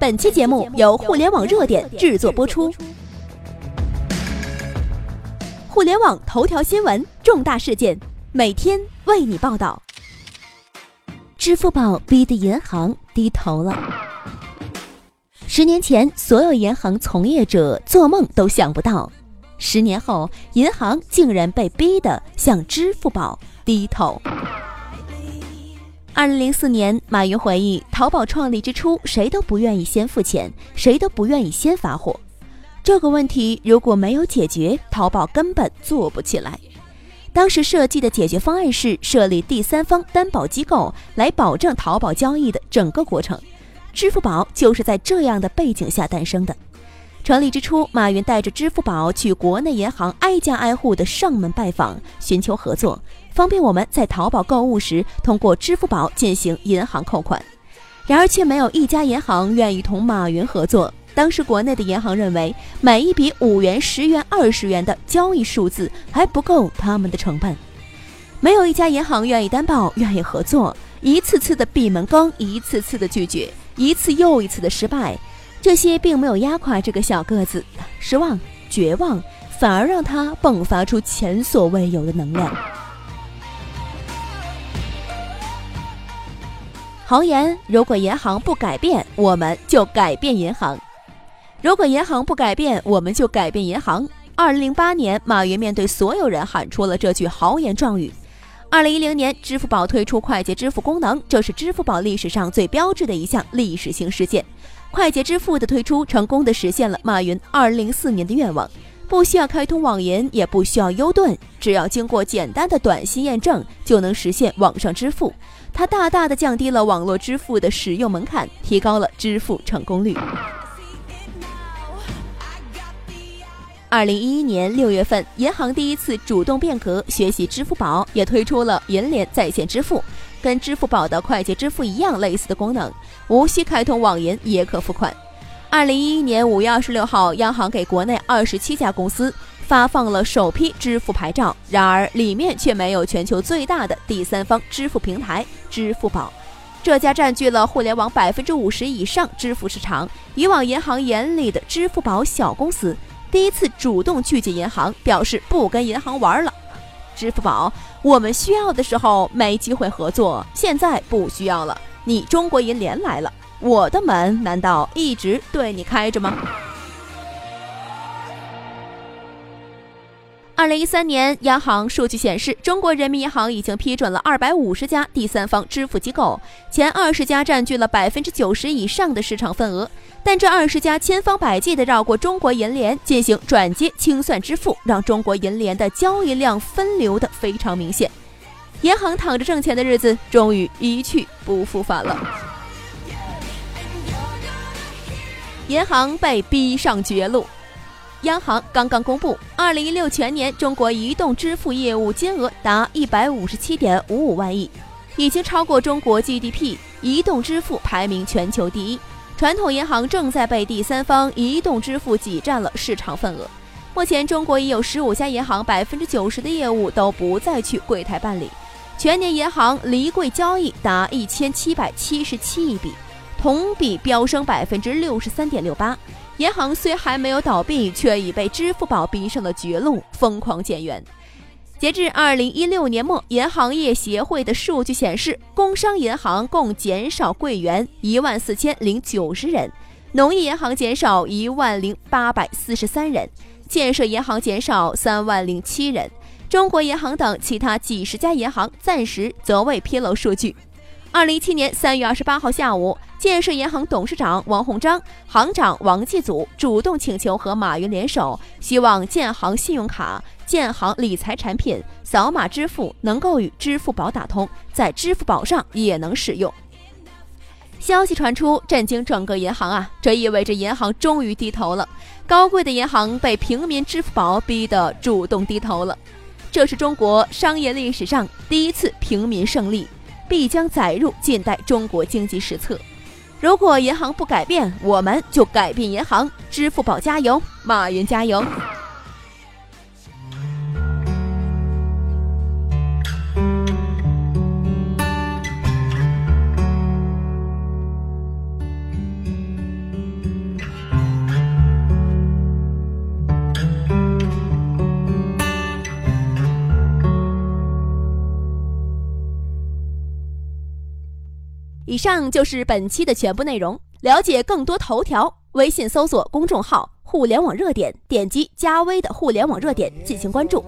本期节目由互联网热点制作播出。互联网头条新闻，重大事件，每天为你报道。支付宝逼得银行低头了。十年前，所有银行从业者做梦都想不到，十年后，银行竟然被逼得向支付宝低头。二零零四年，马云回忆，淘宝创立之初，谁都不愿意先付钱，谁都不愿意先发货。这个问题如果没有解决，淘宝根本做不起来。当时设计的解决方案是设立第三方担保机构，来保证淘宝交易的整个过程。支付宝就是在这样的背景下诞生的。成立之初，马云带着支付宝去国内银行挨家挨户的上门拜访，寻求合作，方便我们在淘宝购物时通过支付宝进行银行扣款。然而，却没有一家银行愿意同马云合作。当时，国内的银行认为，每一笔五元、十元、二十元的交易数字还不够他们的成本，没有一家银行愿意担保、愿意合作。一次次的闭门羹，一次次的拒绝，一次又一次的失败。这些并没有压垮这个小个子，失望、绝望，反而让他迸发出前所未有的能量。豪言：如果银行不改变，我们就改变银行；如果银行不改变，我们就改变银行。二零零八年，马云面对所有人喊出了这句豪言壮语。二零一零年，支付宝推出快捷支付功能，这是支付宝历史上最标志的一项历史性事件。快捷支付的推出，成功的实现了马云二零零四年的愿望：不需要开通网银，也不需要 U 盾，只要经过简单的短信验证，就能实现网上支付。它大大的降低了网络支付的使用门槛，提高了支付成功率。二零一一年六月份，银行第一次主动变革，学习支付宝，也推出了银联在线支付。跟支付宝的快捷支付一样类似的功能，无需开通网银也可付款。二零一一年五月二十六号，央行给国内二十七家公司发放了首批支付牌照，然而里面却没有全球最大的第三方支付平台支付宝。这家占据了互联网百分之五十以上支付市场，以往银行眼里的支付宝小公司，第一次主动拒绝银行，表示不跟银行玩了。支付宝，我们需要的时候没机会合作，现在不需要了。你中国银联来了，我的门难道一直对你开着吗？二零一三年，央行数据显示，中国人民银行已经批准了二百五十家第三方支付机构，前二十家占据了百分之九十以上的市场份额。但这二十家千方百计地绕过中国银联进行转接清算支付，让中国银联的交易量分流的非常明显。银行躺着挣钱的日子终于一去不复返了，银行被逼上绝路。央行刚刚公布，二零一六全年中国移动支付业务金额达一百五十七点五五万亿，已经超过中国 GDP，移动支付排名全球第一。传统银行正在被第三方移动支付挤占了市场份额。目前，中国已有十五家银行百分之九十的业务都不再去柜台办理，全年银行离柜交易达一千七百七十七亿笔，同比飙升百分之六十三点六八。银行虽还没有倒闭，却已被支付宝逼上了绝路，疯狂减员。截至二零一六年末，银行业协会的数据显示，工商银行共减少柜员一万四千零九十人，农业银行减少一万零八百四十三人，建设银行减少三万零七人，中国银行等其他几十家银行暂时则未披露数据。二零一七年三月二十八号下午，建设银行董事长王鸿章、行长王继祖主动请求和马云联手，希望建行信用卡、建行理财产品扫码支付能够与支付宝打通，在支付宝上也能使用。消息传出，震惊整个银行啊！这意味着银行终于低头了，高贵的银行被平民支付宝逼得主动低头了。这是中国商业历史上第一次平民胜利。必将载入近代中国经济史册。如果银行不改变，我们就改变银行。支付宝加油，马云加油！以上就是本期的全部内容。了解更多头条，微信搜索公众号“互联网热点”，点击加微的“互联网热点”进行关注。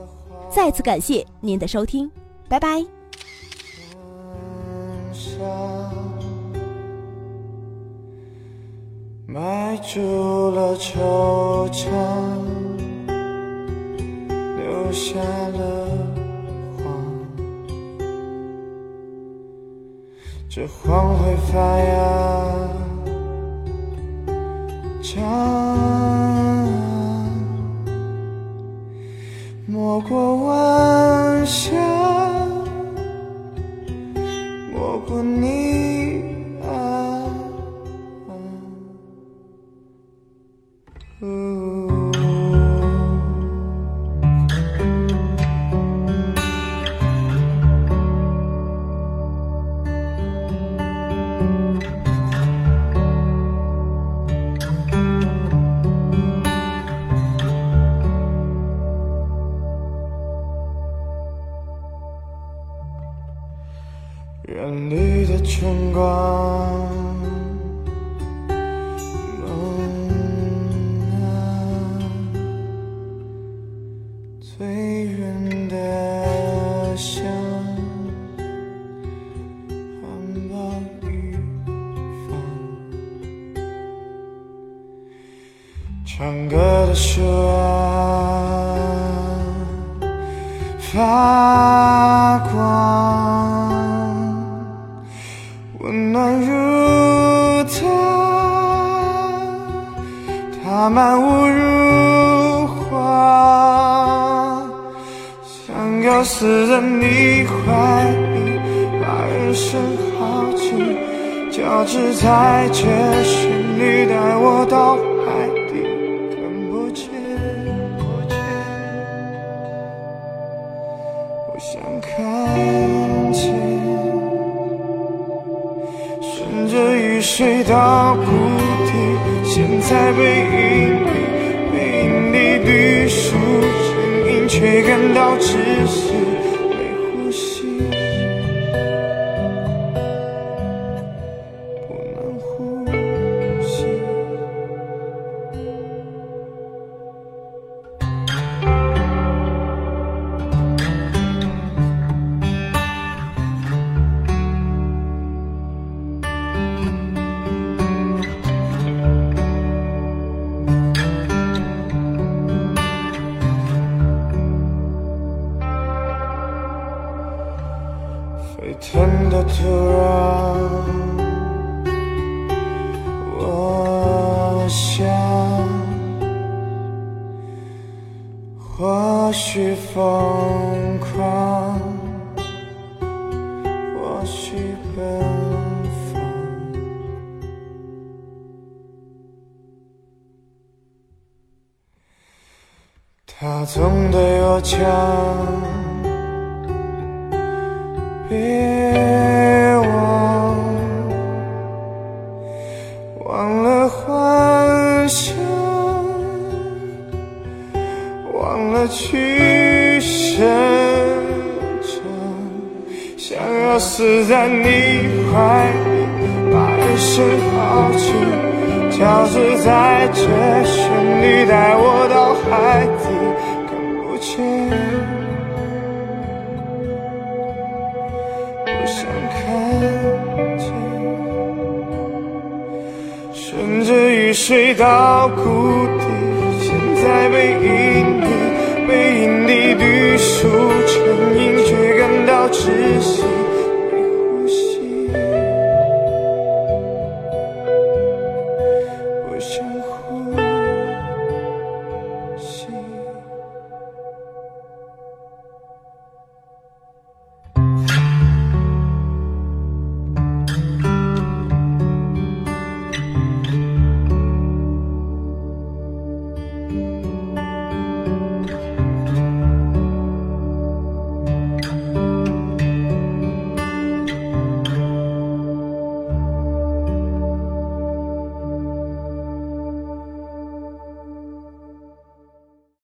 再次感谢您的收听，拜拜。埋住了惆怅，留下了这黄会发芽，长，没过晚霞，春光，梦啊，醉人的香，满屋如花，想要死在你怀里，把人生耗尽交织在这旋律，带我到海底，看不见，我想看见。顺着雨水到谷，现在背影里，背影里绿树成荫，却感到窒息，腾的土壤，我想，或许疯狂，或许奔放，他总对我讲。忘了去深圳，想要死在你怀里，把人生豪情交织在这旋律，带我到海底，看不见。想看见，顺着雨水到谷底，在背影里，背影里绿树成荫，却感到窒息。